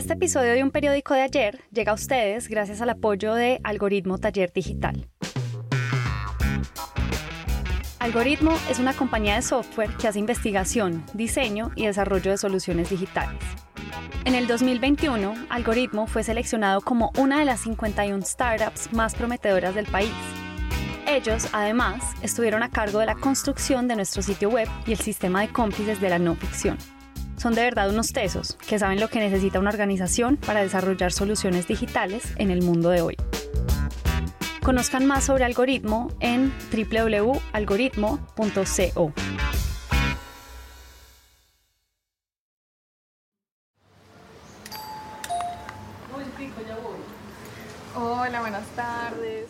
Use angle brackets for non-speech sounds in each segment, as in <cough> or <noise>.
Este episodio de un periódico de ayer llega a ustedes gracias al apoyo de Algoritmo Taller Digital. Algoritmo es una compañía de software que hace investigación, diseño y desarrollo de soluciones digitales. En el 2021, Algoritmo fue seleccionado como una de las 51 startups más prometedoras del país. Ellos, además, estuvieron a cargo de la construcción de nuestro sitio web y el sistema de cómplices de la no ficción. Son de verdad unos tesos que saben lo que necesita una organización para desarrollar soluciones digitales en el mundo de hoy. Conozcan más sobre algoritmo en www.algoritmo.co. Hola, buenas tardes.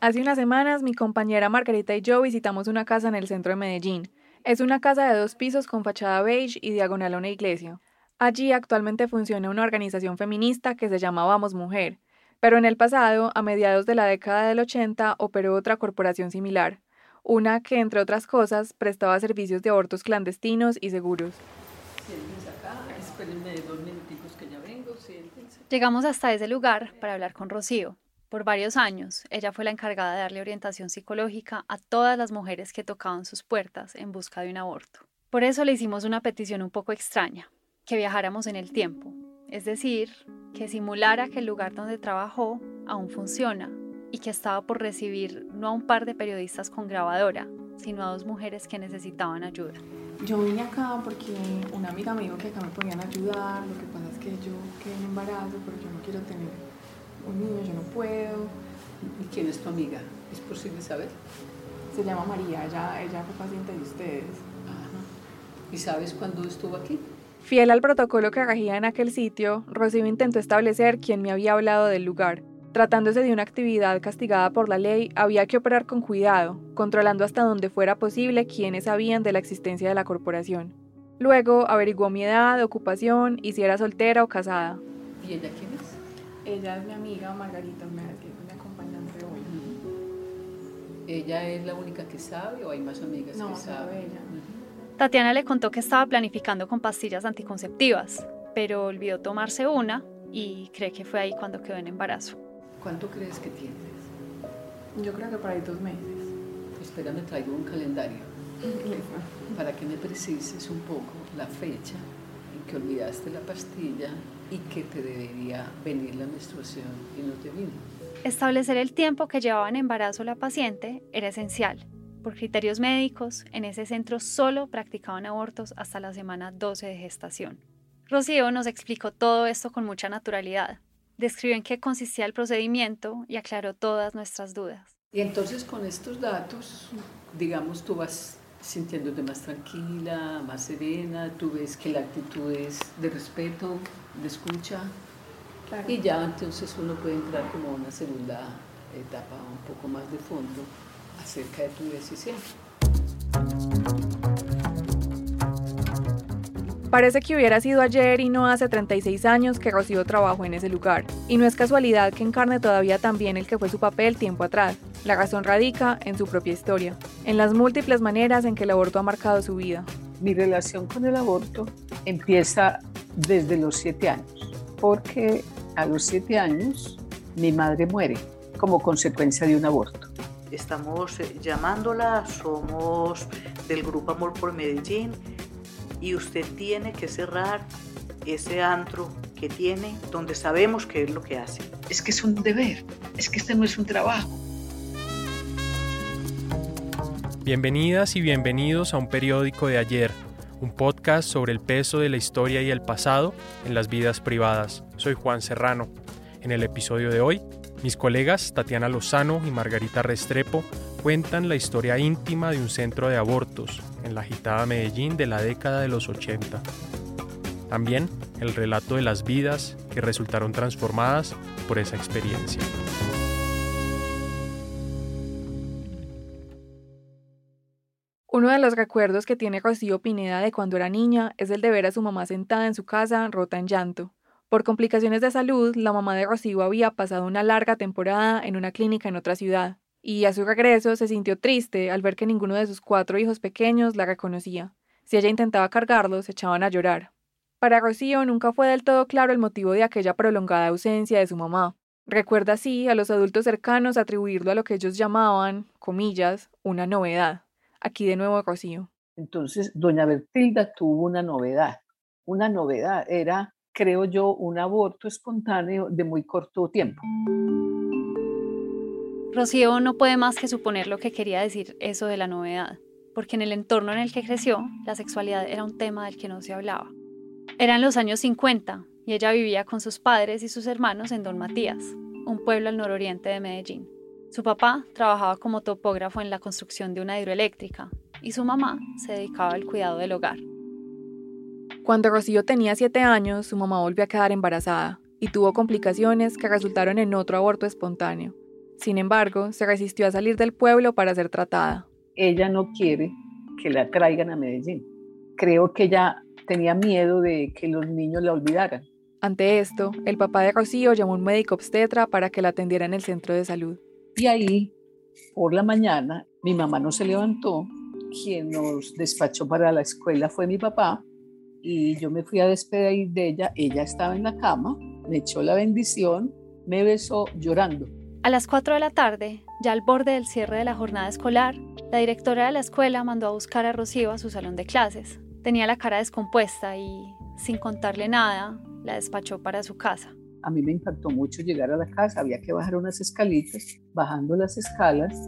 Hace unas semanas mi compañera Margarita y yo visitamos una casa en el centro de Medellín. Es una casa de dos pisos con fachada beige y diagonal a una iglesia. Allí actualmente funciona una organización feminista que se llama Vamos Mujer, pero en el pasado, a mediados de la década del 80, operó otra corporación similar, una que, entre otras cosas, prestaba servicios de abortos clandestinos y seguros. Llegamos hasta ese lugar para hablar con Rocío. Por varios años, ella fue la encargada de darle orientación psicológica a todas las mujeres que tocaban sus puertas en busca de un aborto. Por eso le hicimos una petición un poco extraña, que viajáramos en el tiempo, es decir, que simulara que el lugar donde trabajó aún funciona y que estaba por recibir no a un par de periodistas con grabadora, sino a dos mujeres que necesitaban ayuda. Yo vine acá porque una amiga me dijo que acá me podían ayudar, lo que pasa es que yo quedé en embarazo, pero yo no quiero tener niño, yo no puedo. ¿Y quién es tu amiga? ¿Es posible saber? Se llama María, ella, ella fue paciente de ustedes. ¿Y sabes cuándo estuvo aquí? Fiel al protocolo que regía en aquel sitio, Rocío intentó establecer quién me había hablado del lugar. Tratándose de una actividad castigada por la ley, había que operar con cuidado, controlando hasta donde fuera posible quiénes sabían de la existencia de la corporación. Luego averiguó mi edad, ocupación y si era soltera o casada. ¿Y ella quién? Ella es mi amiga Margarita Mera, que es mi acompañante hoy. ¿Ella es la única que sabe o hay más amigas No, que saben? ella. Tatiana le contó que estaba planificando con pastillas anticonceptivas, pero olvidó tomarse una y cree que fue ahí cuando quedó en embarazo. ¿Cuánto crees que tienes? Yo creo que para ahí dos meses. Espérame, traigo un calendario para que me precises un poco la fecha en que olvidaste la pastilla y que te debería venir la menstruación y no te vino. Establecer el tiempo que llevaba en embarazo la paciente era esencial. Por criterios médicos, en ese centro solo practicaban abortos hasta la semana 12 de gestación. Rocío nos explicó todo esto con mucha naturalidad. Describió en qué consistía el procedimiento y aclaró todas nuestras dudas. Y entonces con estos datos, digamos, tú vas sintiéndote más tranquila, más serena, tú ves que la actitud es de respeto, de escucha, Claro. y ya entonces uno puede entrar como a una segunda etapa un poco más de fondo acerca de tu decisión. Parece que hubiera sido ayer y no hace 36 años que Rocío trabajó en ese lugar. Y no es casualidad que encarne todavía también el que fue su papel tiempo atrás. La razón radica en su propia historia, en las múltiples maneras en que el aborto ha marcado su vida. Mi relación con el aborto empieza desde los siete años, porque a los siete años mi madre muere como consecuencia de un aborto. Estamos llamándola, somos del Grupo Amor por Medellín y usted tiene que cerrar ese antro que tiene donde sabemos qué es lo que hace. Es que es un deber, es que este no es un trabajo. Bienvenidas y bienvenidos a un periódico de ayer, un podcast sobre el peso de la historia y el pasado en las vidas privadas. Soy Juan Serrano. En el episodio de hoy, mis colegas Tatiana Lozano y Margarita Restrepo cuentan la historia íntima de un centro de abortos en la agitada Medellín de la década de los 80. También el relato de las vidas que resultaron transformadas por esa experiencia. Uno de los recuerdos que tiene Rocío Pineda de cuando era niña es el de ver a su mamá sentada en su casa, rota en llanto. Por complicaciones de salud, la mamá de Rocío había pasado una larga temporada en una clínica en otra ciudad, y a su regreso se sintió triste al ver que ninguno de sus cuatro hijos pequeños la reconocía. Si ella intentaba cargarlos, se echaban a llorar. Para Rocío nunca fue del todo claro el motivo de aquella prolongada ausencia de su mamá. Recuerda así a los adultos cercanos atribuirlo a lo que ellos llamaban, comillas, una novedad. Aquí de nuevo Rocío. Entonces, doña Bertilda tuvo una novedad. Una novedad era, creo yo, un aborto espontáneo de muy corto tiempo. Rocío no puede más que suponer lo que quería decir eso de la novedad, porque en el entorno en el que creció, la sexualidad era un tema del que no se hablaba. Eran los años 50 y ella vivía con sus padres y sus hermanos en Don Matías, un pueblo al nororiente de Medellín. Su papá trabajaba como topógrafo en la construcción de una hidroeléctrica y su mamá se dedicaba al cuidado del hogar. Cuando Rocío tenía siete años, su mamá volvió a quedar embarazada y tuvo complicaciones que resultaron en otro aborto espontáneo. Sin embargo, se resistió a salir del pueblo para ser tratada. Ella no quiere que la traigan a Medellín. Creo que ella tenía miedo de que los niños la olvidaran. Ante esto, el papá de Rocío llamó a un médico obstetra para que la atendiera en el centro de salud. Y ahí, por la mañana, mi mamá no se levantó. Quien nos despachó para la escuela fue mi papá. Y yo me fui a despedir de ella. Ella estaba en la cama, me echó la bendición, me besó llorando. A las 4 de la tarde, ya al borde del cierre de la jornada escolar, la directora de la escuela mandó a buscar a Rocío a su salón de clases. Tenía la cara descompuesta y, sin contarle nada, la despachó para su casa. A mí me impactó mucho llegar a la casa, había que bajar unas escalitas, bajando las escalas,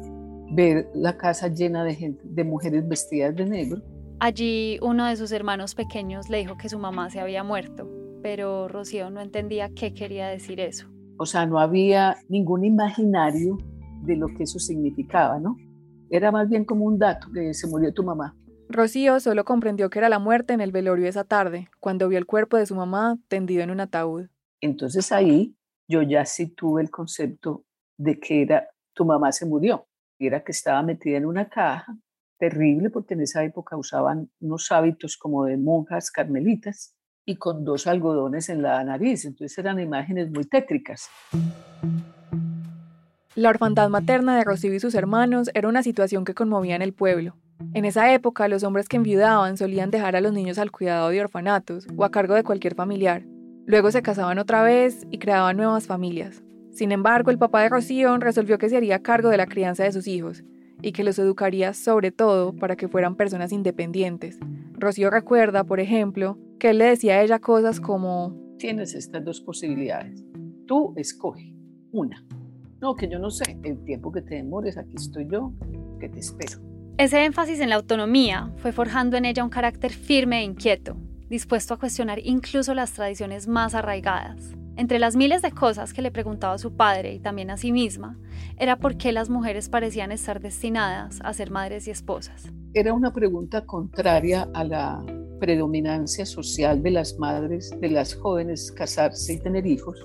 ver la casa llena de gente, de mujeres vestidas de negro. Allí uno de sus hermanos pequeños le dijo que su mamá se había muerto, pero Rocío no entendía qué quería decir eso. O sea, no había ningún imaginario de lo que eso significaba, ¿no? Era más bien como un dato que se murió tu mamá. Rocío solo comprendió que era la muerte en el velorio esa tarde, cuando vio el cuerpo de su mamá tendido en un ataúd. Entonces ahí yo ya sí tuve el concepto de que era tu mamá se murió, y era que estaba metida en una caja, terrible porque en esa época usaban unos hábitos como de monjas carmelitas y con dos algodones en la nariz, entonces eran imágenes muy tétricas. La orfandad materna de Rocío y sus hermanos era una situación que conmovía en el pueblo. En esa época, los hombres que enviudaban solían dejar a los niños al cuidado de orfanatos o a cargo de cualquier familiar. Luego se casaban otra vez y creaban nuevas familias. Sin embargo, el papá de Rocío resolvió que se haría cargo de la crianza de sus hijos y que los educaría sobre todo para que fueran personas independientes. Rocío recuerda, por ejemplo, que él le decía a ella cosas como... Tienes estas dos posibilidades. Tú escoge una. No, que yo no sé. El tiempo que te demores, aquí estoy yo, que te espero. Ese énfasis en la autonomía fue forjando en ella un carácter firme e inquieto, dispuesto a cuestionar incluso las tradiciones más arraigadas. Entre las miles de cosas que le preguntaba su padre y también a sí misma, era por qué las mujeres parecían estar destinadas a ser madres y esposas. Era una pregunta contraria a la predominancia social de las madres, de las jóvenes casarse y tener hijos.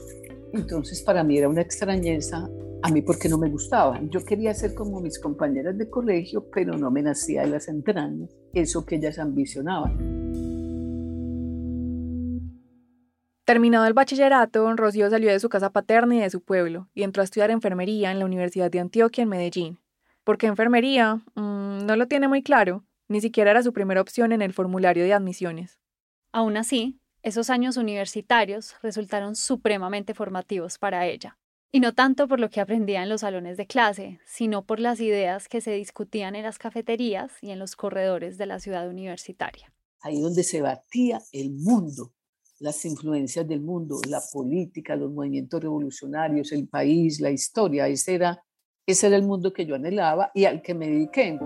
Entonces para mí era una extrañeza a mí porque no me gustaban. Yo quería ser como mis compañeras de colegio, pero no me nacía de las entrañas eso que ellas ambicionaban. Terminado el bachillerato, Rocío salió de su casa paterna y de su pueblo y entró a estudiar enfermería en la Universidad de Antioquia en Medellín. ¿Por qué enfermería? Mm, no lo tiene muy claro, ni siquiera era su primera opción en el formulario de admisiones. Aún así, esos años universitarios resultaron supremamente formativos para ella. Y no tanto por lo que aprendía en los salones de clase, sino por las ideas que se discutían en las cafeterías y en los corredores de la ciudad universitaria. Ahí donde se batía el mundo, las influencias del mundo, la política, los movimientos revolucionarios, el país, la historia, ese era, ese era el mundo que yo anhelaba y al que me dediqué.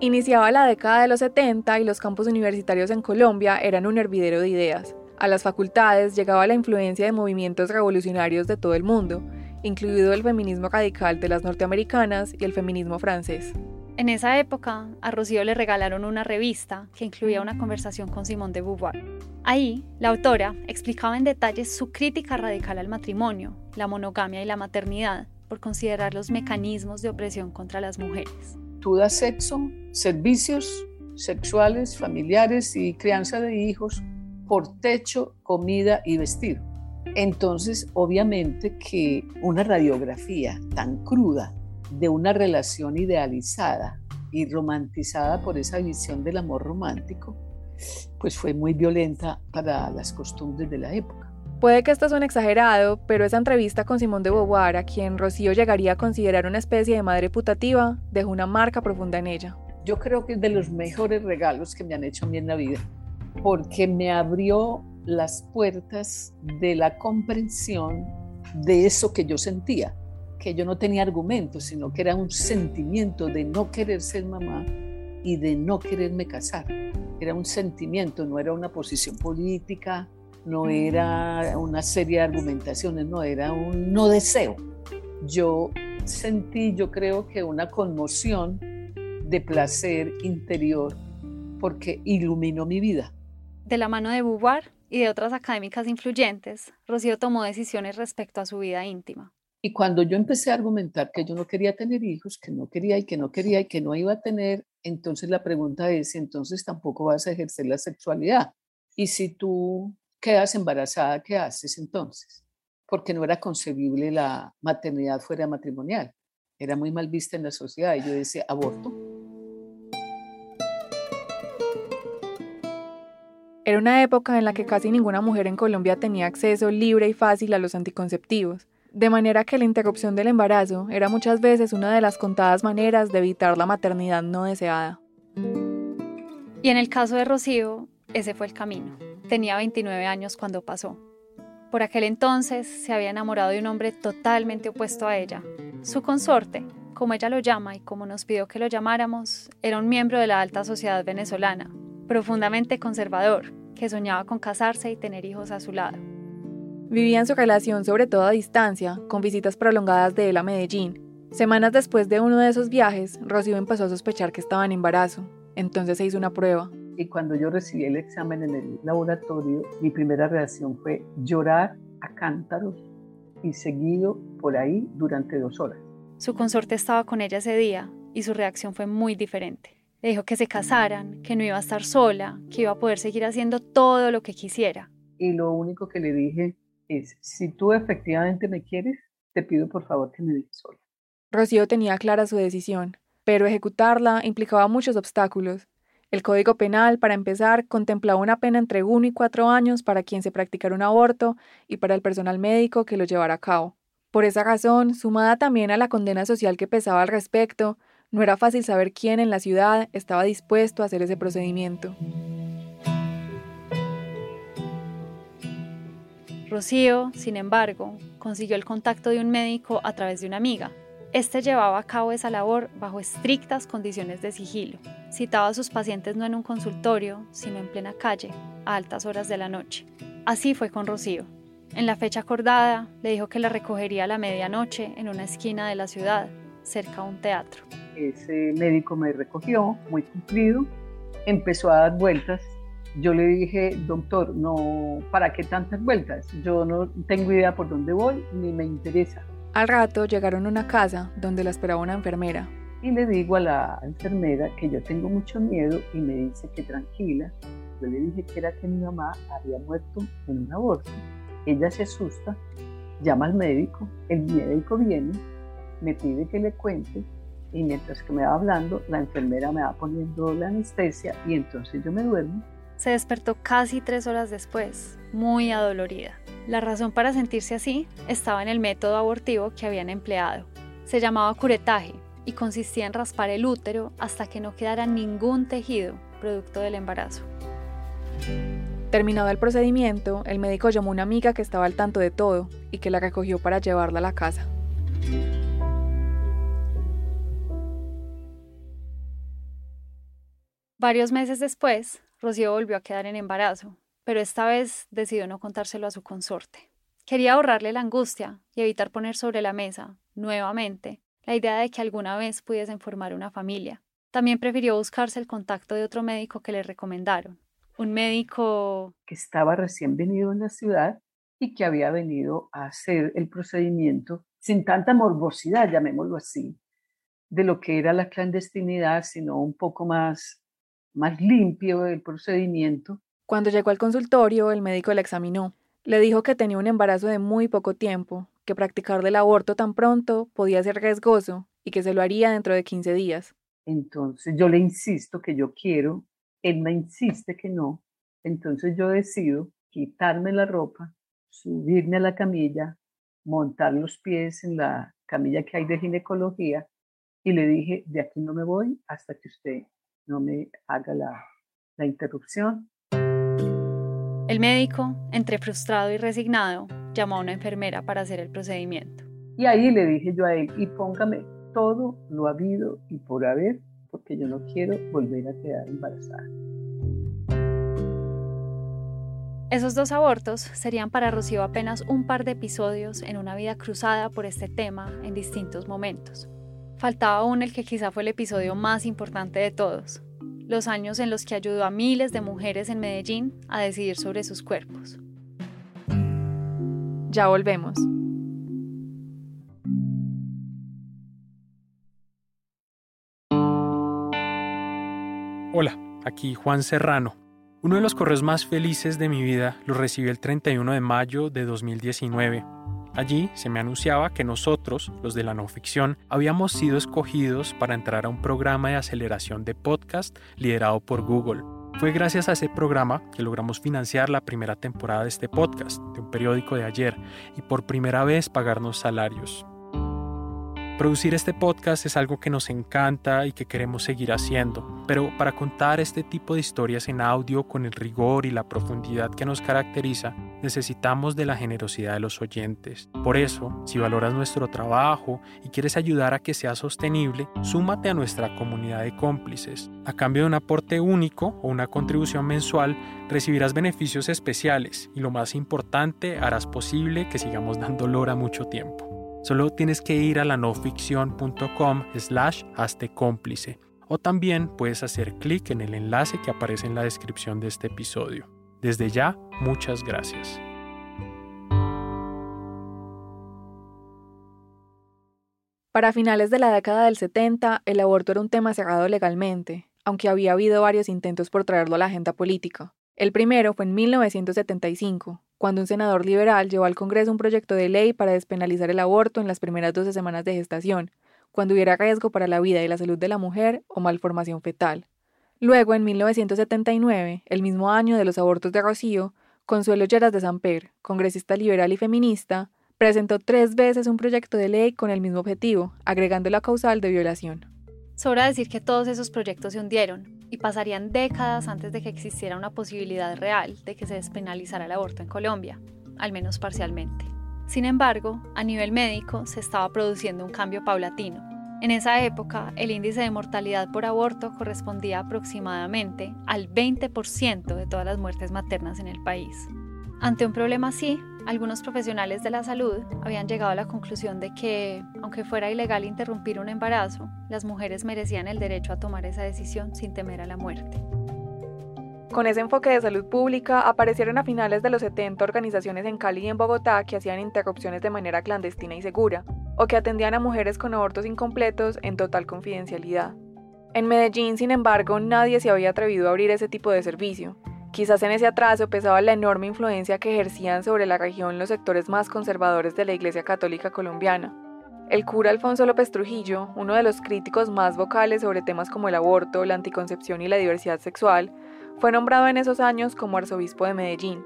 Iniciaba la década de los 70 y los campus universitarios en Colombia eran un hervidero de ideas. A las facultades llegaba la influencia de movimientos revolucionarios de todo el mundo, incluido el feminismo radical de las norteamericanas y el feminismo francés. En esa época, a Rocío le regalaron una revista que incluía una conversación con Simone de Beauvoir. Ahí, la autora explicaba en detalle su crítica radical al matrimonio, la monogamia y la maternidad, por considerar los mecanismos de opresión contra las mujeres. Tú das sexo, servicios sexuales, familiares y crianza de hijos por techo, comida y vestido. Entonces, obviamente que una radiografía tan cruda de una relación idealizada y romantizada por esa visión del amor romántico, pues fue muy violenta para las costumbres de la época. Puede que esto suene exagerado, pero esa entrevista con Simón de Beauvoir, a quien Rocío llegaría a considerar una especie de madre putativa, dejó una marca profunda en ella. Yo creo que es de los mejores regalos que me han hecho a mí en la vida, porque me abrió las puertas de la comprensión de eso que yo sentía, que yo no tenía argumentos, sino que era un sentimiento de no querer ser mamá y de no quererme casar. Era un sentimiento, no era una posición política, no era una serie de argumentaciones, no, era un no deseo. Yo sentí, yo creo que una conmoción de placer interior porque iluminó mi vida. De la mano de Beauvoir y de otras académicas influyentes, Rocío tomó decisiones respecto a su vida íntima. Y cuando yo empecé a argumentar que yo no quería tener hijos, que no quería y que no quería y que no iba a tener, entonces la pregunta es, entonces tampoco vas a ejercer la sexualidad. Y si tú quedas embarazada, ¿qué haces entonces? Porque no era concebible la maternidad fuera matrimonial. Era muy mal vista en la sociedad y yo decía, aborto. Era una época en la que casi ninguna mujer en Colombia tenía acceso libre y fácil a los anticonceptivos, de manera que la interrupción del embarazo era muchas veces una de las contadas maneras de evitar la maternidad no deseada. Y en el caso de Rocío, ese fue el camino. Tenía 29 años cuando pasó. Por aquel entonces se había enamorado de un hombre totalmente opuesto a ella. Su consorte, como ella lo llama y como nos pidió que lo llamáramos, era un miembro de la alta sociedad venezolana, profundamente conservador, que soñaba con casarse y tener hijos a su lado. Vivían su relación sobre todo a distancia, con visitas prolongadas de él a Medellín. Semanas después de uno de esos viajes, Rocío empezó a sospechar que estaba en embarazo. Entonces se hizo una prueba. Y cuando yo recibí el examen en el laboratorio, mi primera reacción fue llorar a cántaros y seguido por ahí durante dos horas. Su consorte estaba con ella ese día y su reacción fue muy diferente. Le dijo que se casaran, que no iba a estar sola, que iba a poder seguir haciendo todo lo que quisiera. Y lo único que le dije si tú efectivamente me quieres, te pido por favor que me dejes sola. Rocío tenía clara su decisión, pero ejecutarla implicaba muchos obstáculos. El Código Penal, para empezar, contemplaba una pena entre 1 y 4 años para quien se practicara un aborto y para el personal médico que lo llevara a cabo. Por esa razón, sumada también a la condena social que pesaba al respecto, no era fácil saber quién en la ciudad estaba dispuesto a hacer ese procedimiento. Rocío, sin embargo, consiguió el contacto de un médico a través de una amiga, este llevaba a cabo esa labor bajo estrictas condiciones de sigilo. Citaba a sus pacientes no en un consultorio, sino en plena calle, a altas horas de la noche. Así fue con Rocío. En la fecha acordada, le dijo que la recogería a la medianoche en una esquina de la ciudad, cerca a un teatro. Ese médico me recogió, muy cumplido, empezó a dar vueltas. Yo le dije, doctor, no, ¿para qué tantas vueltas? Yo no tengo idea por dónde voy, ni me interesa al rato llegaron a una casa donde la esperaba una enfermera. Y le digo a la enfermera que yo tengo mucho miedo y me dice que tranquila. Yo le dije que era que mi mamá había muerto en un aborto. Ella se asusta, llama al médico, el médico viene, me pide que le cuente y mientras que me va hablando, la enfermera me va poniendo la anestesia y entonces yo me duermo. Se despertó casi tres horas después, muy adolorida. La razón para sentirse así estaba en el método abortivo que habían empleado. Se llamaba curetaje y consistía en raspar el útero hasta que no quedara ningún tejido producto del embarazo. Terminado el procedimiento, el médico llamó a una amiga que estaba al tanto de todo y que la recogió para llevarla a la casa. Varios meses después, Rocío volvió a quedar en embarazo pero esta vez decidió no contárselo a su consorte. Quería ahorrarle la angustia y evitar poner sobre la mesa, nuevamente, la idea de que alguna vez pudiesen formar una familia. También prefirió buscarse el contacto de otro médico que le recomendaron. Un médico que estaba recién venido en la ciudad y que había venido a hacer el procedimiento sin tanta morbosidad, llamémoslo así, de lo que era la clandestinidad, sino un poco más, más limpio el procedimiento cuando llegó al consultorio, el médico la examinó. Le dijo que tenía un embarazo de muy poco tiempo, que practicar el aborto tan pronto podía ser riesgoso y que se lo haría dentro de 15 días. Entonces yo le insisto que yo quiero él me insiste que no, entonces yo decido quitarme la ropa, subirme a la camilla, montar los pies en la camilla que hay de ginecología y le dije, de aquí no me voy hasta que usted no me haga la, la interrupción. El médico, entre frustrado y resignado, llamó a una enfermera para hacer el procedimiento. Y ahí le dije yo a él, y póngame todo lo habido y por haber, porque yo no quiero volver a quedar embarazada. Esos dos abortos serían para Rocío apenas un par de episodios en una vida cruzada por este tema en distintos momentos. Faltaba aún el que quizá fue el episodio más importante de todos, los años en los que ayudó a miles de mujeres en Medellín a decidir sobre sus cuerpos. Ya volvemos. Hola, aquí Juan Serrano uno de los correos más felices de mi vida lo recibí el 31 de mayo de 2019. Allí se me anunciaba que nosotros, los de la no ficción, habíamos sido escogidos para entrar a un programa de aceleración de podcast liderado por Google. Fue gracias a ese programa que logramos financiar la primera temporada de este podcast, de un periódico de ayer, y por primera vez pagarnos salarios. Producir este podcast es algo que nos encanta y que queremos seguir haciendo, pero para contar este tipo de historias en audio con el rigor y la profundidad que nos caracteriza, necesitamos de la generosidad de los oyentes. Por eso, si valoras nuestro trabajo y quieres ayudar a que sea sostenible, súmate a nuestra comunidad de cómplices. A cambio de un aporte único o una contribución mensual, recibirás beneficios especiales y lo más importante, harás posible que sigamos dando lora mucho tiempo. Solo tienes que ir a la noficción.com slash hazte cómplice o también puedes hacer clic en el enlace que aparece en la descripción de este episodio. Desde ya, muchas gracias. Para finales de la década del 70, el aborto era un tema cerrado legalmente, aunque había habido varios intentos por traerlo a la agenda política. El primero fue en 1975, cuando un senador liberal llevó al Congreso un proyecto de ley para despenalizar el aborto en las primeras 12 semanas de gestación, cuando hubiera riesgo para la vida y la salud de la mujer o malformación fetal. Luego, en 1979, el mismo año de los abortos de Rocío, Consuelo Lleras de Samper, congresista liberal y feminista, presentó tres veces un proyecto de ley con el mismo objetivo, agregando la causal de violación. Sobra decir que todos esos proyectos se hundieron y pasarían décadas antes de que existiera una posibilidad real de que se despenalizara el aborto en Colombia, al menos parcialmente. Sin embargo, a nivel médico se estaba produciendo un cambio paulatino. En esa época, el índice de mortalidad por aborto correspondía aproximadamente al 20% de todas las muertes maternas en el país. Ante un problema así, algunos profesionales de la salud habían llegado a la conclusión de que, aunque fuera ilegal interrumpir un embarazo, las mujeres merecían el derecho a tomar esa decisión sin temer a la muerte. Con ese enfoque de salud pública, aparecieron a finales de los 70 organizaciones en Cali y en Bogotá que hacían interrupciones de manera clandestina y segura, o que atendían a mujeres con abortos incompletos en total confidencialidad. En Medellín, sin embargo, nadie se había atrevido a abrir ese tipo de servicio, Quizás en ese atraso pesaba la enorme influencia que ejercían sobre la región los sectores más conservadores de la Iglesia Católica colombiana. El cura Alfonso López Trujillo, uno de los críticos más vocales sobre temas como el aborto, la anticoncepción y la diversidad sexual, fue nombrado en esos años como arzobispo de Medellín.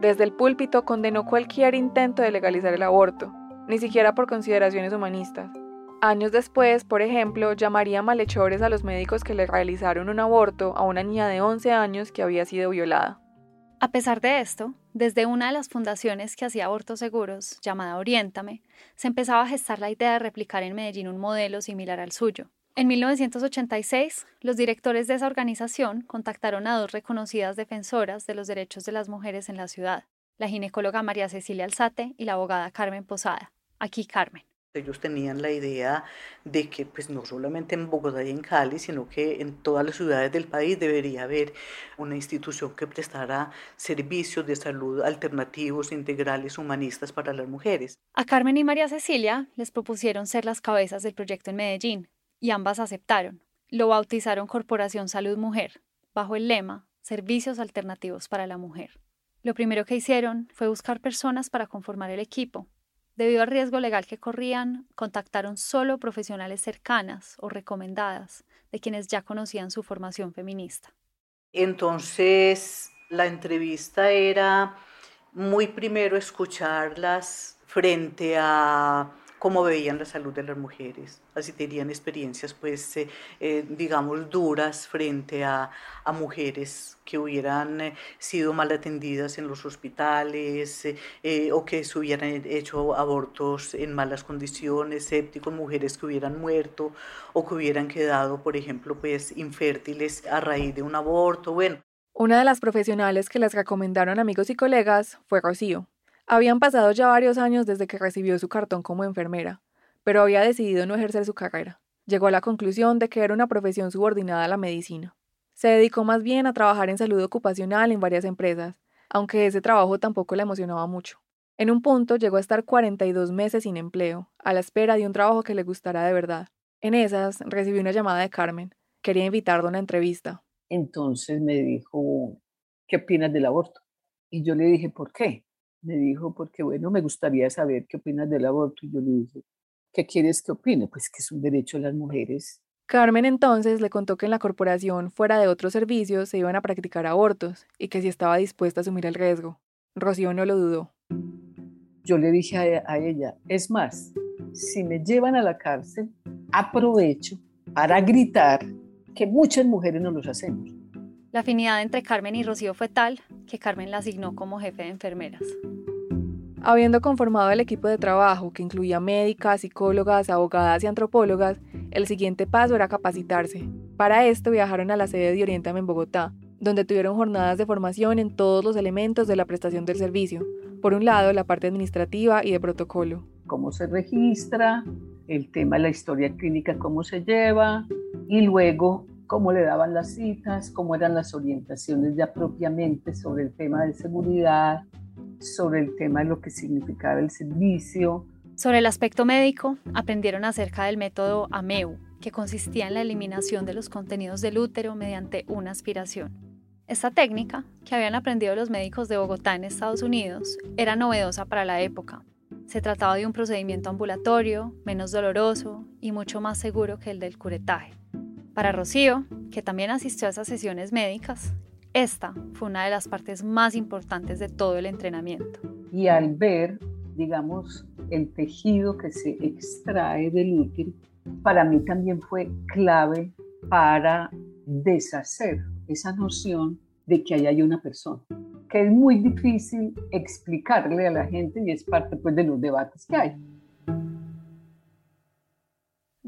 Desde el púlpito condenó cualquier intento de legalizar el aborto, ni siquiera por consideraciones humanistas. Años después, por ejemplo, llamaría malhechores a los médicos que le realizaron un aborto a una niña de 11 años que había sido violada. A pesar de esto, desde una de las fundaciones que hacía abortos seguros, llamada Oriéntame, se empezaba a gestar la idea de replicar en Medellín un modelo similar al suyo. En 1986, los directores de esa organización contactaron a dos reconocidas defensoras de los derechos de las mujeres en la ciudad, la ginecóloga María Cecilia Alzate y la abogada Carmen Posada. Aquí Carmen. Ellos tenían la idea de que pues no solamente en Bogotá y en Cali, sino que en todas las ciudades del país debería haber una institución que prestara servicios de salud alternativos, integrales, humanistas para las mujeres. A Carmen y María Cecilia les propusieron ser las cabezas del proyecto en Medellín y ambas aceptaron. Lo bautizaron Corporación Salud Mujer, bajo el lema Servicios Alternativos para la Mujer. Lo primero que hicieron fue buscar personas para conformar el equipo, Debido al riesgo legal que corrían, contactaron solo profesionales cercanas o recomendadas de quienes ya conocían su formación feminista. Entonces, la entrevista era muy primero escucharlas frente a cómo veían la salud de las mujeres, así tenían experiencias, pues, eh, eh, digamos, duras frente a, mujeres que hubieran eh, sido mal atendidas en los hospitales o que se hubieran hecho abortos en malas condiciones, sépticos, mujeres que hubieran muerto o que hubieran quedado, por ejemplo, pues, infértiles a raíz de un aborto, bueno. Una de las profesionales que les recomendaron amigos y colegas fue Rocío, habían pasado ya varios años desde que recibió su cartón como enfermera, pero había decidido no ejercer su carrera. Llegó a la conclusión de que era una profesión subordinada a la medicina. Se dedicó más bien a trabajar en salud ocupacional en varias empresas, aunque ese trabajo tampoco le emocionaba mucho. En un punto llegó a estar 42 meses sin empleo, a la espera de un trabajo que le gustara de verdad. En esas recibió una llamada de Carmen. Quería invitarlo a una entrevista. Entonces me dijo, ¿qué opinas del aborto? Y yo le dije, ¿por qué? Me dijo, porque bueno, me gustaría saber qué opinas del aborto. Y yo le dije, ¿qué quieres que opine? Pues que es un derecho de las mujeres. Carmen entonces le contó que en la corporación, fuera de otros servicios, se iban a practicar abortos y que si estaba dispuesta a asumir el riesgo. Rocío no lo dudó. Yo le dije a, a ella, es más, si me llevan a la cárcel, aprovecho para gritar que muchas mujeres no los hacemos. La afinidad entre Carmen y Rocío fue tal que Carmen la asignó como jefe de enfermeras. Habiendo conformado el equipo de trabajo, que incluía médicas, psicólogas, abogadas y antropólogas, el siguiente paso era capacitarse. Para esto viajaron a la sede de Orientame en Bogotá, donde tuvieron jornadas de formación en todos los elementos de la prestación del servicio. Por un lado, la parte administrativa y de protocolo. Cómo se registra, el tema de la historia clínica, cómo se lleva, y luego cómo le daban las citas, cómo eran las orientaciones ya propiamente sobre el tema de seguridad, sobre el tema de lo que significaba el servicio. Sobre el aspecto médico, aprendieron acerca del método AMEU, que consistía en la eliminación de los contenidos del útero mediante una aspiración. Esta técnica, que habían aprendido los médicos de Bogotá en Estados Unidos, era novedosa para la época. Se trataba de un procedimiento ambulatorio, menos doloroso y mucho más seguro que el del curetaje. Para Rocío, que también asistió a esas sesiones médicas, esta fue una de las partes más importantes de todo el entrenamiento. Y al ver, digamos, el tejido que se extrae del útero, para mí también fue clave para deshacer esa noción de que ahí hay una persona, que es muy difícil explicarle a la gente y es parte pues, de los debates que hay.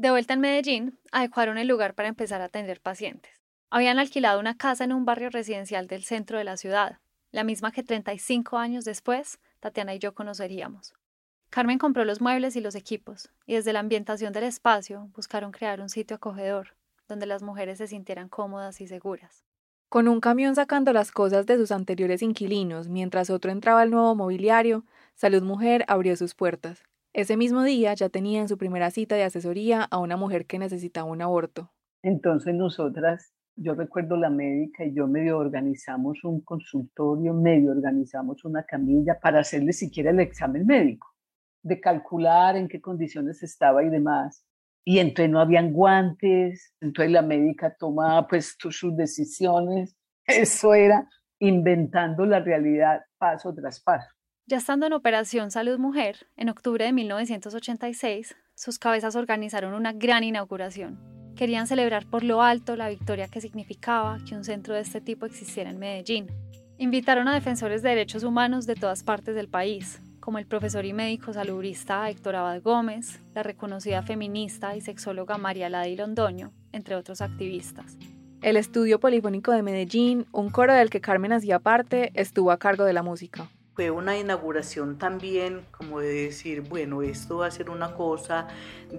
De vuelta en Medellín, adecuaron el lugar para empezar a atender pacientes. Habían alquilado una casa en un barrio residencial del centro de la ciudad, la misma que 35 años después Tatiana y yo conoceríamos. Carmen compró los muebles y los equipos, y desde la ambientación del espacio buscaron crear un sitio acogedor, donde las mujeres se sintieran cómodas y seguras. Con un camión sacando las cosas de sus anteriores inquilinos mientras otro entraba al nuevo mobiliario, Salud Mujer abrió sus puertas. Ese mismo día ya tenía en su primera cita de asesoría a una mujer que necesitaba un aborto. Entonces nosotras, yo recuerdo la médica y yo medio organizamos un consultorio, medio organizamos una camilla para hacerle siquiera el examen médico, de calcular en qué condiciones estaba y demás. Y entonces no habían guantes, entonces la médica tomaba pues sus decisiones. <laughs> Eso era inventando la realidad paso tras paso. Ya estando en Operación Salud Mujer, en octubre de 1986, sus cabezas organizaron una gran inauguración. Querían celebrar por lo alto la victoria que significaba que un centro de este tipo existiera en Medellín. Invitaron a defensores de derechos humanos de todas partes del país, como el profesor y médico salubrista Héctor Abad Gómez, la reconocida feminista y sexóloga María Ladi Londoño, entre otros activistas. El Estudio Polifónico de Medellín, un coro del que Carmen hacía parte, estuvo a cargo de la música fue una inauguración también como de decir, bueno, esto va a ser una cosa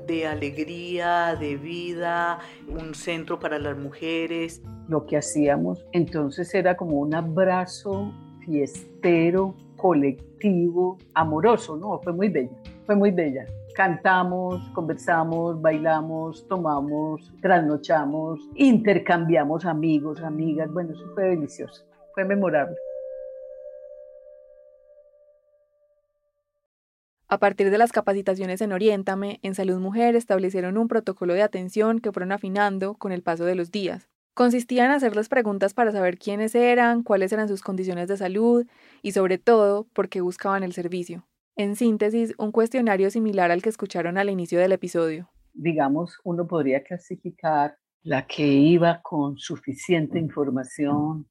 de alegría, de vida, un centro para las mujeres. Lo que hacíamos entonces era como un abrazo fiestero, colectivo, amoroso, ¿no? Fue muy bella, fue muy bella. Cantamos, conversamos, bailamos, tomamos, trasnochamos, intercambiamos amigos, amigas. Bueno, eso fue delicioso, fue memorable. A partir de las capacitaciones en Oriéntame, en Salud Mujer establecieron un protocolo de atención que fueron afinando con el paso de los días. Consistía en hacerles preguntas para saber quiénes eran, cuáles eran sus condiciones de salud y sobre todo por qué buscaban el servicio. En síntesis, un cuestionario similar al que escucharon al inicio del episodio. Digamos, uno podría clasificar la que iba con suficiente información,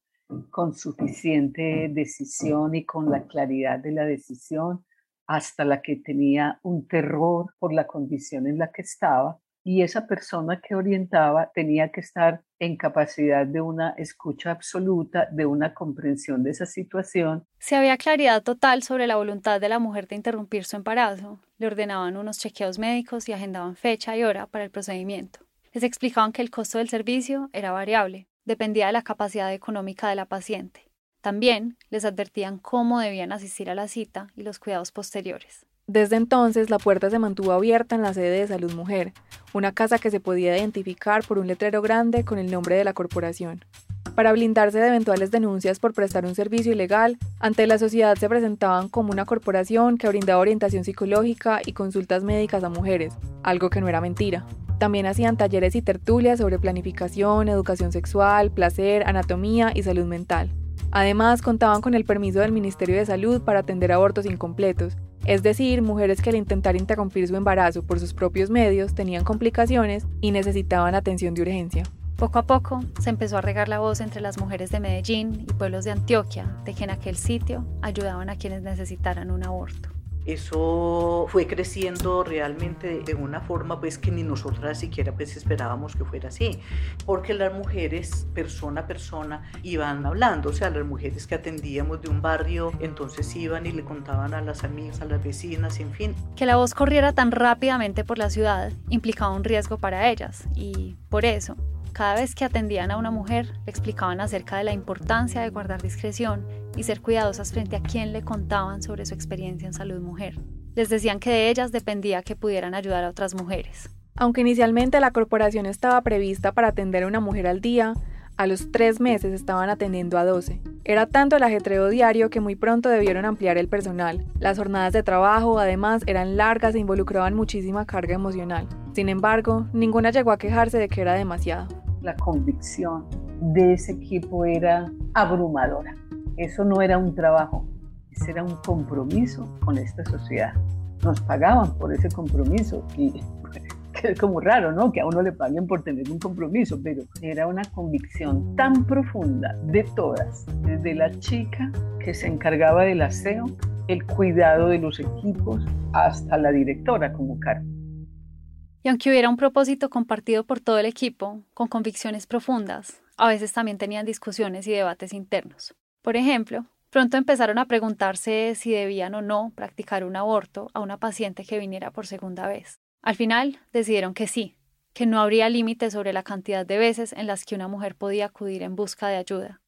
con suficiente decisión y con la claridad de la decisión, hasta la que tenía un terror por la condición en la que estaba y esa persona que orientaba tenía que estar en capacidad de una escucha absoluta, de una comprensión de esa situación. Si había claridad total sobre la voluntad de la mujer de interrumpir su embarazo, le ordenaban unos chequeos médicos y agendaban fecha y hora para el procedimiento. Les explicaban que el costo del servicio era variable, dependía de la capacidad económica de la paciente. También les advertían cómo debían asistir a la cita y los cuidados posteriores. Desde entonces, la puerta se mantuvo abierta en la sede de Salud Mujer, una casa que se podía identificar por un letrero grande con el nombre de la corporación. Para blindarse de eventuales denuncias por prestar un servicio ilegal, ante la sociedad se presentaban como una corporación que brindaba orientación psicológica y consultas médicas a mujeres, algo que no era mentira. También hacían talleres y tertulias sobre planificación, educación sexual, placer, anatomía y salud mental. Además, contaban con el permiso del Ministerio de Salud para atender abortos incompletos, es decir, mujeres que al intentar interrumpir su embarazo por sus propios medios tenían complicaciones y necesitaban atención de urgencia. Poco a poco se empezó a regar la voz entre las mujeres de Medellín y pueblos de Antioquia de que en aquel sitio ayudaban a quienes necesitaran un aborto. Eso fue creciendo realmente de una forma pues que ni nosotras siquiera pues esperábamos que fuera así, porque las mujeres persona a persona iban hablando, o sea, las mujeres que atendíamos de un barrio, entonces iban y le contaban a las amigas, a las vecinas, en fin. Que la voz corriera tan rápidamente por la ciudad implicaba un riesgo para ellas y por eso cada vez que atendían a una mujer, le explicaban acerca de la importancia de guardar discreción y ser cuidadosas frente a quien le contaban sobre su experiencia en salud mujer. Les decían que de ellas dependía que pudieran ayudar a otras mujeres. Aunque inicialmente la corporación estaba prevista para atender a una mujer al día, a los tres meses estaban atendiendo a 12. Era tanto el ajetreo diario que muy pronto debieron ampliar el personal. Las jornadas de trabajo, además, eran largas e involucraban muchísima carga emocional. Sin embargo, ninguna llegó a quejarse de que era demasiado la convicción de ese equipo era abrumadora. Eso no era un trabajo, ese era un compromiso con esta sociedad. Nos pagaban por ese compromiso y <laughs> es como raro, ¿no? Que a uno le paguen por tener un compromiso, pero era una convicción tan profunda de todas, desde la chica que se encargaba del aseo, el cuidado de los equipos, hasta la directora como Carmen. Y aunque hubiera un propósito compartido por todo el equipo, con convicciones profundas, a veces también tenían discusiones y debates internos. Por ejemplo, pronto empezaron a preguntarse si debían o no practicar un aborto a una paciente que viniera por segunda vez. Al final decidieron que sí, que no habría límite sobre la cantidad de veces en las que una mujer podía acudir en busca de ayuda,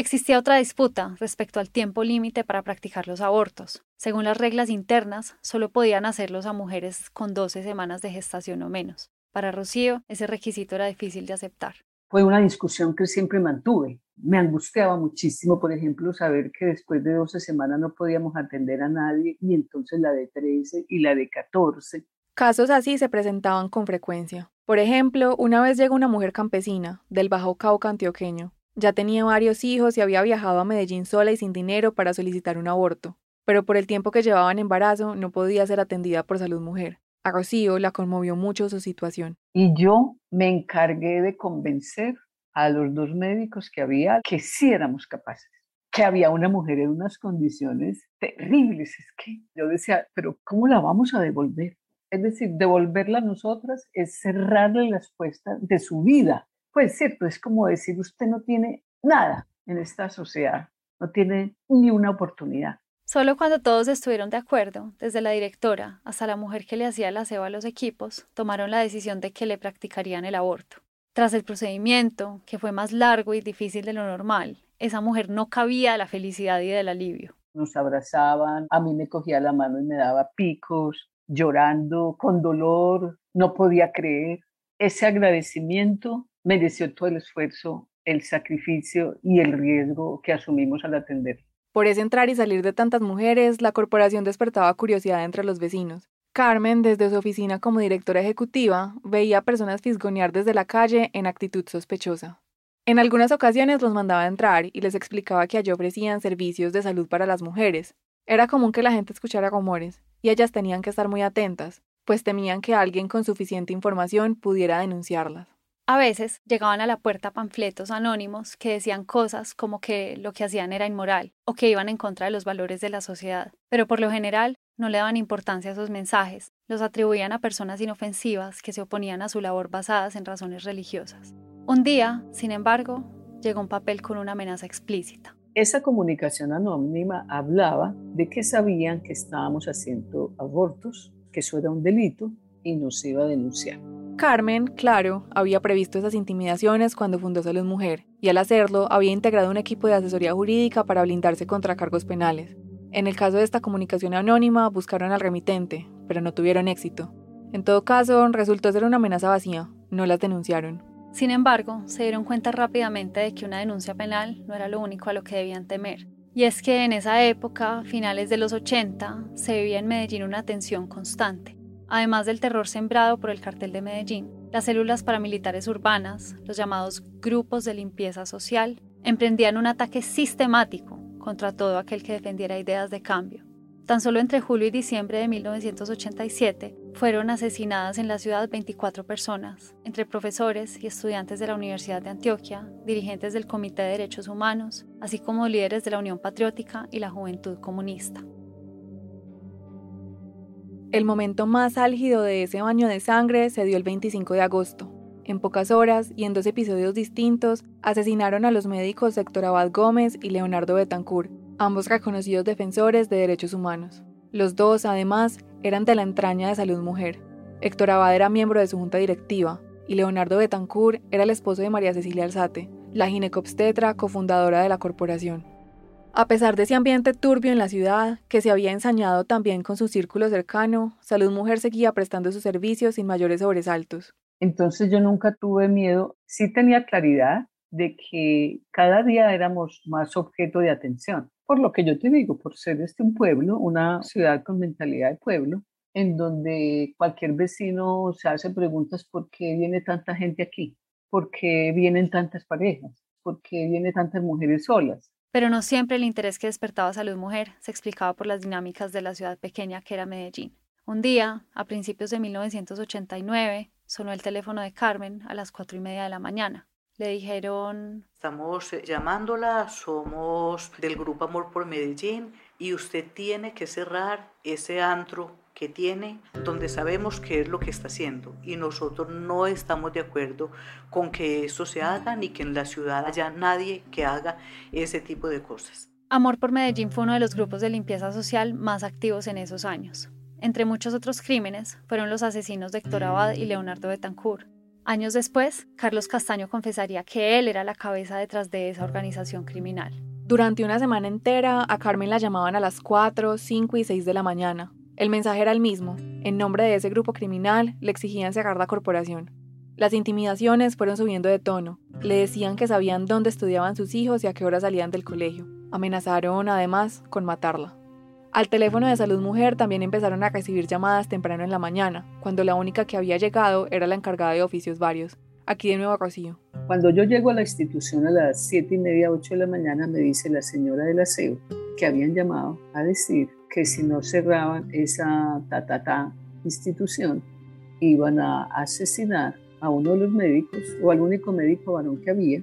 Existía otra disputa respecto al tiempo límite para practicar los abortos. Según las reglas internas, solo podían hacerlos a mujeres con 12 semanas de gestación o menos. Para Rocío, ese requisito era difícil de aceptar. Fue una discusión que siempre mantuve. Me angustiaba muchísimo, por ejemplo, saber que después de 12 semanas no podíamos atender a nadie y entonces la de 13 y la de 14. Casos así se presentaban con frecuencia. Por ejemplo, una vez llegó una mujer campesina del Bajo Cauca antioqueño ya tenía varios hijos y había viajado a Medellín sola y sin dinero para solicitar un aborto, pero por el tiempo que llevaba en embarazo no podía ser atendida por salud mujer. A Rocío la conmovió mucho su situación. Y yo me encargué de convencer a los dos médicos que había que sí éramos capaces, que había una mujer en unas condiciones terribles. Es que yo decía, pero ¿cómo la vamos a devolver? Es decir, devolverla a nosotras es cerrarle las puertas de su vida pues cierto, es como decir, usted no tiene nada en esta sociedad, no tiene ni una oportunidad. Solo cuando todos estuvieron de acuerdo, desde la directora hasta la mujer que le hacía el aseo a los equipos, tomaron la decisión de que le practicarían el aborto. Tras el procedimiento, que fue más largo y difícil de lo normal, esa mujer no cabía de la felicidad y del alivio. Nos abrazaban, a mí me cogía la mano y me daba picos, llorando, con dolor, no podía creer. Ese agradecimiento mereció todo el esfuerzo, el sacrificio y el riesgo que asumimos al atender. Por ese entrar y salir de tantas mujeres, la corporación despertaba curiosidad entre los vecinos. Carmen, desde su oficina como directora ejecutiva, veía a personas fisgonear desde la calle en actitud sospechosa. En algunas ocasiones los mandaba a entrar y les explicaba que allí ofrecían servicios de salud para las mujeres. Era común que la gente escuchara rumores, y ellas tenían que estar muy atentas, pues temían que alguien con suficiente información pudiera denunciarlas. A veces llegaban a la puerta panfletos anónimos que decían cosas como que lo que hacían era inmoral o que iban en contra de los valores de la sociedad, pero por lo general no le daban importancia a esos mensajes, los atribuían a personas inofensivas que se oponían a su labor basadas en razones religiosas. Un día, sin embargo, llegó un papel con una amenaza explícita. Esa comunicación anónima hablaba de que sabían que estábamos haciendo abortos, que eso era un delito y nos iba a denunciar. Carmen, claro, había previsto esas intimidaciones cuando fundó Salud Mujer, y al hacerlo había integrado un equipo de asesoría jurídica para blindarse contra cargos penales. En el caso de esta comunicación anónima, buscaron al remitente, pero no tuvieron éxito. En todo caso, resultó ser una amenaza vacía, no las denunciaron. Sin embargo, se dieron cuenta rápidamente de que una denuncia penal no era lo único a lo que debían temer. Y es que en esa época, finales de los 80, se vivía en Medellín una tensión constante. Además del terror sembrado por el cartel de Medellín, las células paramilitares urbanas, los llamados grupos de limpieza social, emprendían un ataque sistemático contra todo aquel que defendiera ideas de cambio. Tan solo entre julio y diciembre de 1987 fueron asesinadas en la ciudad 24 personas, entre profesores y estudiantes de la Universidad de Antioquia, dirigentes del Comité de Derechos Humanos, así como líderes de la Unión Patriótica y la Juventud Comunista. El momento más álgido de ese baño de sangre se dio el 25 de agosto. En pocas horas y en dos episodios distintos, asesinaron a los médicos Héctor Abad Gómez y Leonardo Betancourt, ambos reconocidos defensores de derechos humanos. Los dos, además, eran de la entraña de Salud Mujer. Héctor Abad era miembro de su junta directiva y Leonardo Betancourt era el esposo de María Cecilia Alzate, la ginecobstetra cofundadora de la corporación. A pesar de ese ambiente turbio en la ciudad, que se había ensañado también con su círculo cercano, Salud Mujer seguía prestando sus servicios sin mayores sobresaltos. Entonces yo nunca tuve miedo, sí tenía claridad de que cada día éramos más objeto de atención. Por lo que yo te digo, por ser este un pueblo, una ciudad con mentalidad de pueblo, en donde cualquier vecino se hace preguntas por qué viene tanta gente aquí, por qué vienen tantas parejas, por qué vienen tantas mujeres solas, pero no siempre el interés que despertaba Salud Mujer se explicaba por las dinámicas de la ciudad pequeña que era Medellín. Un día, a principios de 1989, sonó el teléfono de Carmen a las cuatro y media de la mañana. Le dijeron... Estamos eh, llamándola, somos del Grupo Amor por Medellín y usted tiene que cerrar ese antro que tiene, donde sabemos qué es lo que está haciendo y nosotros no estamos de acuerdo con que eso se haga ni que en la ciudad haya nadie que haga ese tipo de cosas. Amor por Medellín fue uno de los grupos de limpieza social más activos en esos años. Entre muchos otros crímenes fueron los asesinos de Héctor Abad y Leonardo Betancourt. Años después, Carlos Castaño confesaría que él era la cabeza detrás de esa organización criminal. Durante una semana entera, a Carmen la llamaban a las 4, 5 y 6 de la mañana. El mensaje era el mismo. En nombre de ese grupo criminal, le exigían cerrar la corporación. Las intimidaciones fueron subiendo de tono. Le decían que sabían dónde estudiaban sus hijos y a qué hora salían del colegio. Amenazaron, además, con matarla. Al teléfono de Salud Mujer también empezaron a recibir llamadas temprano en la mañana, cuando la única que había llegado era la encargada de oficios varios. Aquí de nuevo Rocío. Cuando yo llego a la institución a las siete y media, 8 de la mañana, me dice la señora del aseo que habían llamado a decir que si no cerraban esa ta, institución, iban a asesinar a uno de los médicos o al único médico varón que había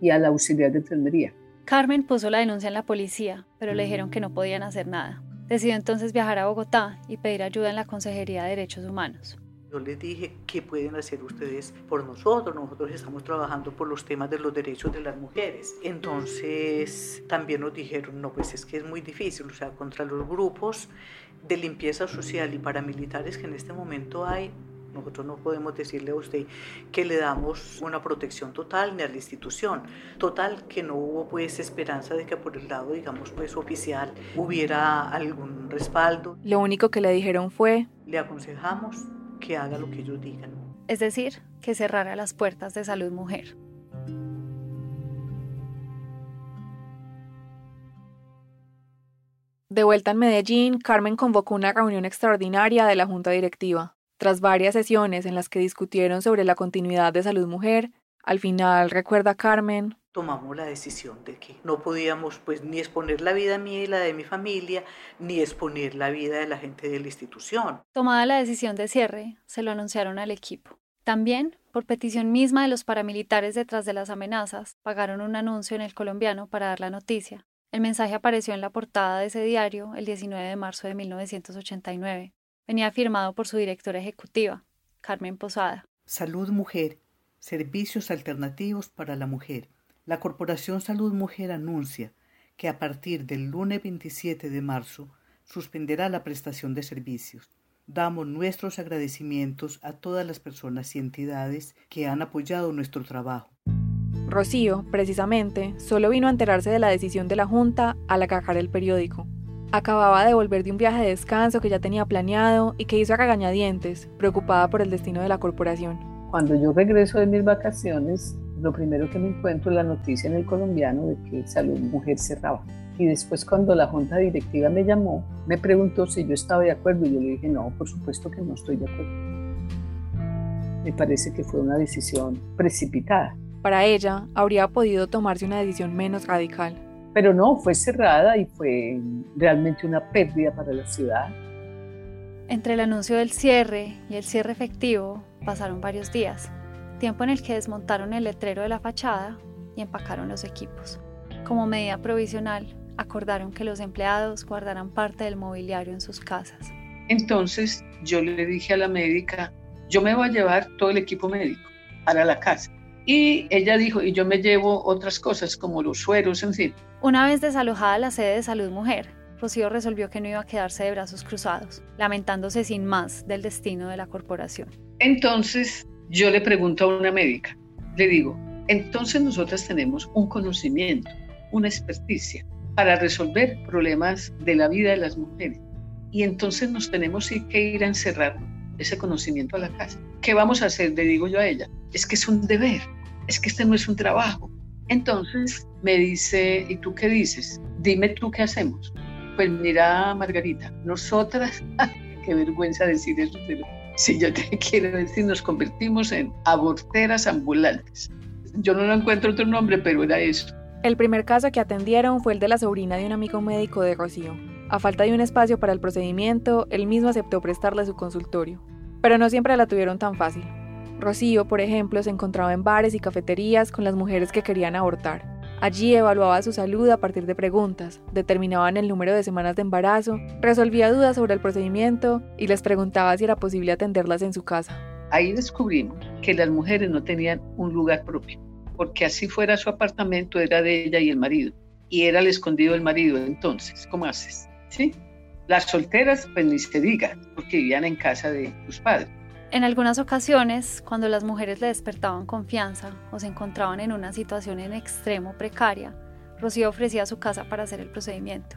y al auxiliar de enfermería. Carmen puso la denuncia en la policía, pero le dijeron que no podían hacer nada. Decidió entonces viajar a Bogotá y pedir ayuda en la Consejería de Derechos Humanos. Yo les dije, ¿qué pueden hacer ustedes por nosotros? Nosotros estamos trabajando por los temas de los derechos de las mujeres. Entonces también nos dijeron, no, pues es que es muy difícil, o sea, contra los grupos de limpieza social y paramilitares que en este momento hay, nosotros no podemos decirle a usted que le damos una protección total ni a la institución. Total, que no hubo pues esperanza de que por el lado, digamos, pues oficial hubiera algún respaldo. Lo único que le dijeron fue... Le aconsejamos que haga lo que ellos digan. Es decir, que cerrara las puertas de salud mujer. De vuelta en Medellín, Carmen convocó una reunión extraordinaria de la Junta Directiva. Tras varias sesiones en las que discutieron sobre la continuidad de Salud Mujer, Al final, recuerda Carmen, tomamos la decisión de que no podíamos pues ni exponer la vida mía y la de mi familia, ni exponer la vida de la gente de la institución. Tomada la decisión de cierre, se lo anunciaron al equipo. También, por petición misma de los paramilitares detrás de las amenazas, pagaron un anuncio en el colombiano para dar la noticia. El mensaje apareció en la portada de ese diario el 19 de marzo de 1989. Venía firmado por su directora ejecutiva, Carmen Posada. Salud Mujer, servicios alternativos para la mujer. La Corporación Salud Mujer anuncia que a partir del lunes 27 de marzo suspenderá la prestación de servicios. Damos nuestros agradecimientos a todas las personas y entidades que han apoyado nuestro trabajo. Rocío, precisamente, solo vino a enterarse de la decisión de la Junta al acajar el periódico. Acababa de volver de un viaje de descanso que ya tenía planeado y que hizo a regañadientes, preocupada por el destino de la corporación. Cuando yo regreso de mis vacaciones, lo primero que me encuentro es la noticia en el colombiano de que Salud Mujer cerraba. Y después cuando la junta directiva me llamó, me preguntó si yo estaba de acuerdo y yo le dije, no, por supuesto que no estoy de acuerdo. Me parece que fue una decisión precipitada. Para ella, habría podido tomarse una decisión menos radical. Pero no, fue cerrada y fue realmente una pérdida para la ciudad. Entre el anuncio del cierre y el cierre efectivo pasaron varios días, tiempo en el que desmontaron el letrero de la fachada y empacaron los equipos. Como medida provisional, acordaron que los empleados guardaran parte del mobiliario en sus casas. Entonces yo le dije a la médica, yo me voy a llevar todo el equipo médico para la casa. Y ella dijo, y yo me llevo otras cosas como los sueros, en fin. Una vez desalojada la sede de Salud Mujer, Rocío resolvió que no iba a quedarse de brazos cruzados, lamentándose sin más del destino de la corporación. Entonces yo le pregunto a una médica, le digo, entonces nosotras tenemos un conocimiento, una experticia para resolver problemas de la vida de las mujeres. Y entonces nos tenemos que ir a encerrar ese conocimiento a la casa. ¿Qué vamos a hacer? Le digo yo a ella. Es que es un deber es que este no es un trabajo. Entonces me dice, ¿y tú qué dices? Dime tú qué hacemos. Pues mira, Margarita, nosotras, <laughs> qué vergüenza decir eso, pero si yo te <laughs> quiero decir, nos convertimos en aborteras ambulantes. Yo no lo encuentro otro nombre, pero era eso. El primer caso que atendieron fue el de la sobrina de un amigo médico de Rocío. A falta de un espacio para el procedimiento, él mismo aceptó prestarle su consultorio. Pero no siempre la tuvieron tan fácil. Rocío, por ejemplo, se encontraba en bares y cafeterías con las mujeres que querían abortar. Allí evaluaba su salud a partir de preguntas, determinaban el número de semanas de embarazo, resolvía dudas sobre el procedimiento y les preguntaba si era posible atenderlas en su casa. Ahí descubrimos que las mujeres no tenían un lugar propio, porque así fuera su apartamento era de ella y el marido, y era el escondido del marido. Entonces, ¿cómo haces? ¿Sí? Las solteras, pues ni se diga, porque vivían en casa de sus padres. En algunas ocasiones, cuando las mujeres le despertaban confianza o se encontraban en una situación en extremo precaria, Rocío ofrecía su casa para hacer el procedimiento,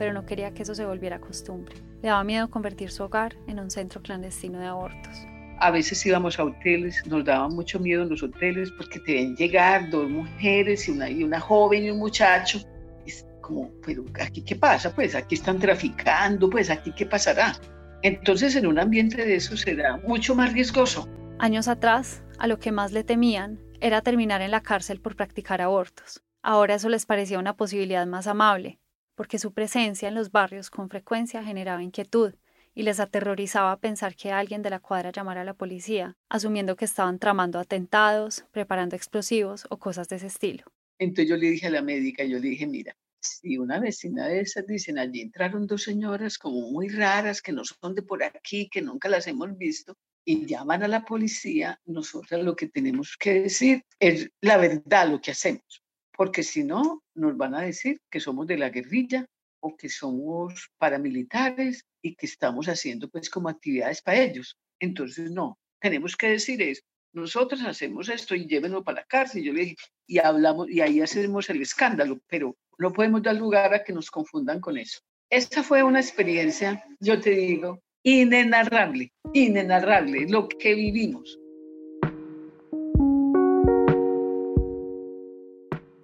pero no quería que eso se volviera costumbre. Le daba miedo convertir su hogar en un centro clandestino de abortos. A veces íbamos a hoteles, nos daba mucho miedo en los hoteles porque te ven llegar dos mujeres y una, una joven y un muchacho. Es como, pero aquí qué pasa, pues aquí están traficando, pues aquí qué pasará. Entonces en un ambiente de eso será mucho más riesgoso. Años atrás, a lo que más le temían era terminar en la cárcel por practicar abortos. Ahora eso les parecía una posibilidad más amable, porque su presencia en los barrios con frecuencia generaba inquietud y les aterrorizaba pensar que alguien de la cuadra llamara a la policía, asumiendo que estaban tramando atentados, preparando explosivos o cosas de ese estilo. Entonces yo le dije a la médica, yo le dije, mira, y una vecina de esas dicen, allí entraron dos señoras como muy raras, que no son de por aquí, que nunca las hemos visto, y llaman a la policía, nosotros lo que tenemos que decir es la verdad, lo que hacemos, porque si no, nos van a decir que somos de la guerrilla o que somos paramilitares y que estamos haciendo pues como actividades para ellos. Entonces, no, tenemos que decir eso. Nosotros hacemos esto y llévenlo para la cárcel. Yo le y hablamos, y ahí hacemos el escándalo, pero no podemos dar lugar a que nos confundan con eso. Esta fue una experiencia, yo te digo, inenarrable, inenarrable, lo que vivimos.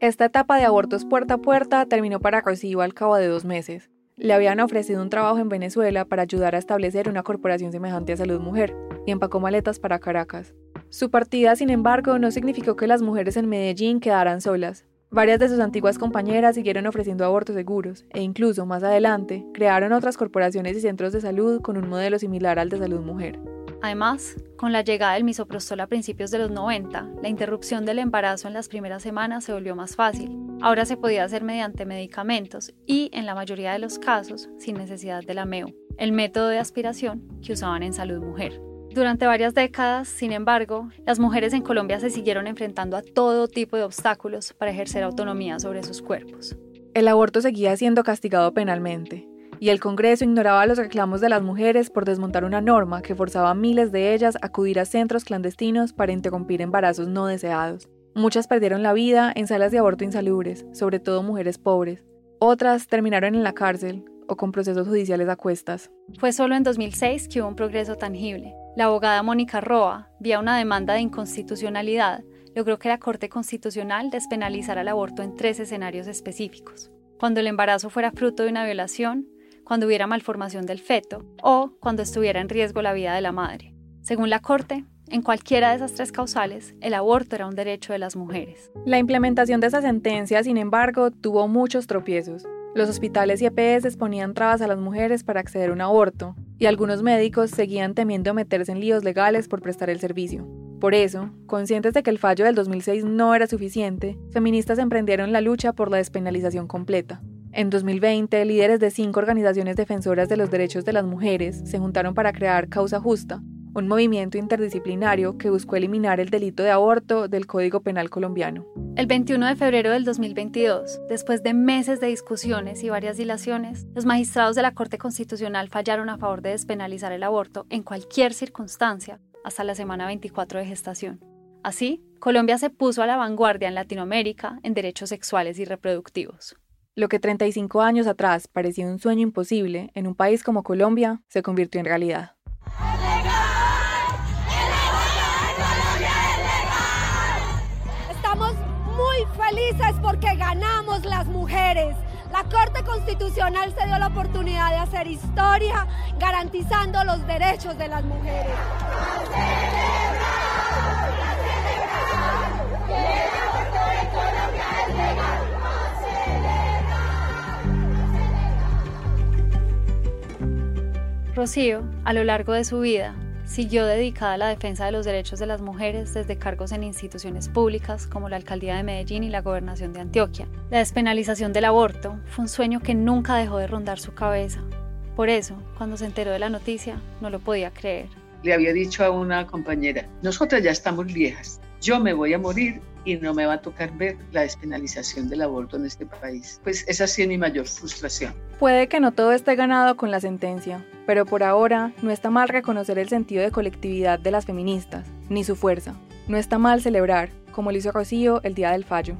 Esta etapa de abortos puerta a puerta terminó para Rocío al cabo de dos meses. Le habían ofrecido un trabajo en Venezuela para ayudar a establecer una corporación semejante a Salud Mujer y empacó maletas para Caracas. Su partida, sin embargo, no significó que las mujeres en Medellín quedaran solas. Varias de sus antiguas compañeras siguieron ofreciendo abortos seguros e incluso más adelante crearon otras corporaciones y centros de salud con un modelo similar al de salud mujer. Además, con la llegada del misoprostol a principios de los 90, la interrupción del embarazo en las primeras semanas se volvió más fácil. Ahora se podía hacer mediante medicamentos y, en la mayoría de los casos, sin necesidad de la MEO, el método de aspiración que usaban en salud mujer. Durante varias décadas, sin embargo, las mujeres en Colombia se siguieron enfrentando a todo tipo de obstáculos para ejercer autonomía sobre sus cuerpos. El aborto seguía siendo castigado penalmente, y el Congreso ignoraba los reclamos de las mujeres por desmontar una norma que forzaba a miles de ellas a acudir a centros clandestinos para interrumpir embarazos no deseados. Muchas perdieron la vida en salas de aborto insalubres, sobre todo mujeres pobres. Otras terminaron en la cárcel o con procesos judiciales a cuestas. Fue solo en 2006 que hubo un progreso tangible. La abogada Mónica Roa, vía una demanda de inconstitucionalidad, logró que la Corte Constitucional despenalizara el aborto en tres escenarios específicos. Cuando el embarazo fuera fruto de una violación, cuando hubiera malformación del feto o cuando estuviera en riesgo la vida de la madre. Según la Corte, en cualquiera de esas tres causales, el aborto era un derecho de las mujeres. La implementación de esa sentencia, sin embargo, tuvo muchos tropiezos. Los hospitales y EPS ponían trabas a las mujeres para acceder a un aborto, y algunos médicos seguían temiendo meterse en líos legales por prestar el servicio. Por eso, conscientes de que el fallo del 2006 no era suficiente, feministas emprendieron la lucha por la despenalización completa. En 2020, líderes de cinco organizaciones defensoras de los derechos de las mujeres se juntaron para crear Causa Justa, un movimiento interdisciplinario que buscó eliminar el delito de aborto del Código Penal colombiano. El 21 de febrero del 2022, después de meses de discusiones y varias dilaciones, los magistrados de la Corte Constitucional fallaron a favor de despenalizar el aborto en cualquier circunstancia hasta la semana 24 de gestación. Así, Colombia se puso a la vanguardia en Latinoamérica en derechos sexuales y reproductivos. Lo que 35 años atrás parecía un sueño imposible en un país como Colombia se convirtió en realidad. Felices porque ganamos las mujeres. La Corte Constitucional se dio la oportunidad de hacer historia garantizando los derechos de las mujeres. Rocío, a lo largo de su vida, siguió dedicada a la defensa de los derechos de las mujeres desde cargos en instituciones públicas como la Alcaldía de Medellín y la Gobernación de Antioquia. La despenalización del aborto fue un sueño que nunca dejó de rondar su cabeza. Por eso, cuando se enteró de la noticia, no lo podía creer. Le había dicho a una compañera, nosotras ya estamos viejas, yo me voy a morir y no me va a tocar ver la despenalización del aborto en este país. Pues esa sí es mi mayor frustración. Puede que no todo esté ganado con la sentencia, pero por ahora no está mal reconocer el sentido de colectividad de las feministas, ni su fuerza. No está mal celebrar, como lo hizo Rocío el día del fallo.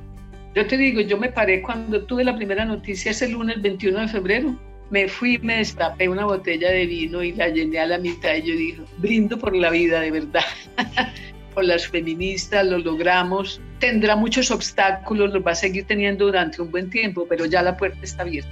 Yo te digo, yo me paré cuando tuve la primera noticia ese lunes 21 de febrero. Me fui, me destapé una botella de vino y la llené a la mitad y yo dije, brindo por la vida, de verdad. <laughs> las feministas, lo logramos. Tendrá muchos obstáculos, los va a seguir teniendo durante un buen tiempo, pero ya la puerta está abierta.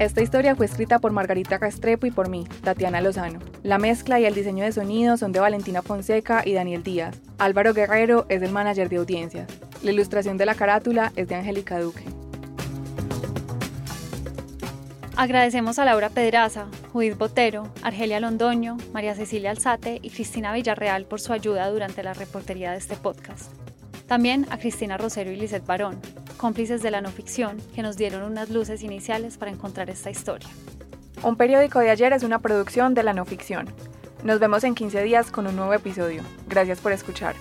Esta historia fue escrita por Margarita Castrepo y por mí, Tatiana Lozano. La mezcla y el diseño de sonido son de Valentina Fonseca y Daniel Díaz. Álvaro Guerrero es el manager de audiencias. La ilustración de la carátula es de Angélica Duque. Agradecemos a Laura Pedraza, Judith Botero, Argelia Londoño, María Cecilia Alzate y Cristina Villarreal por su ayuda durante la reportería de este podcast. También a Cristina Rosero y Lizeth Barón, cómplices de la no ficción, que nos dieron unas luces iniciales para encontrar esta historia. Un periódico de ayer es una producción de la no ficción. Nos vemos en 15 días con un nuevo episodio. Gracias por escuchar.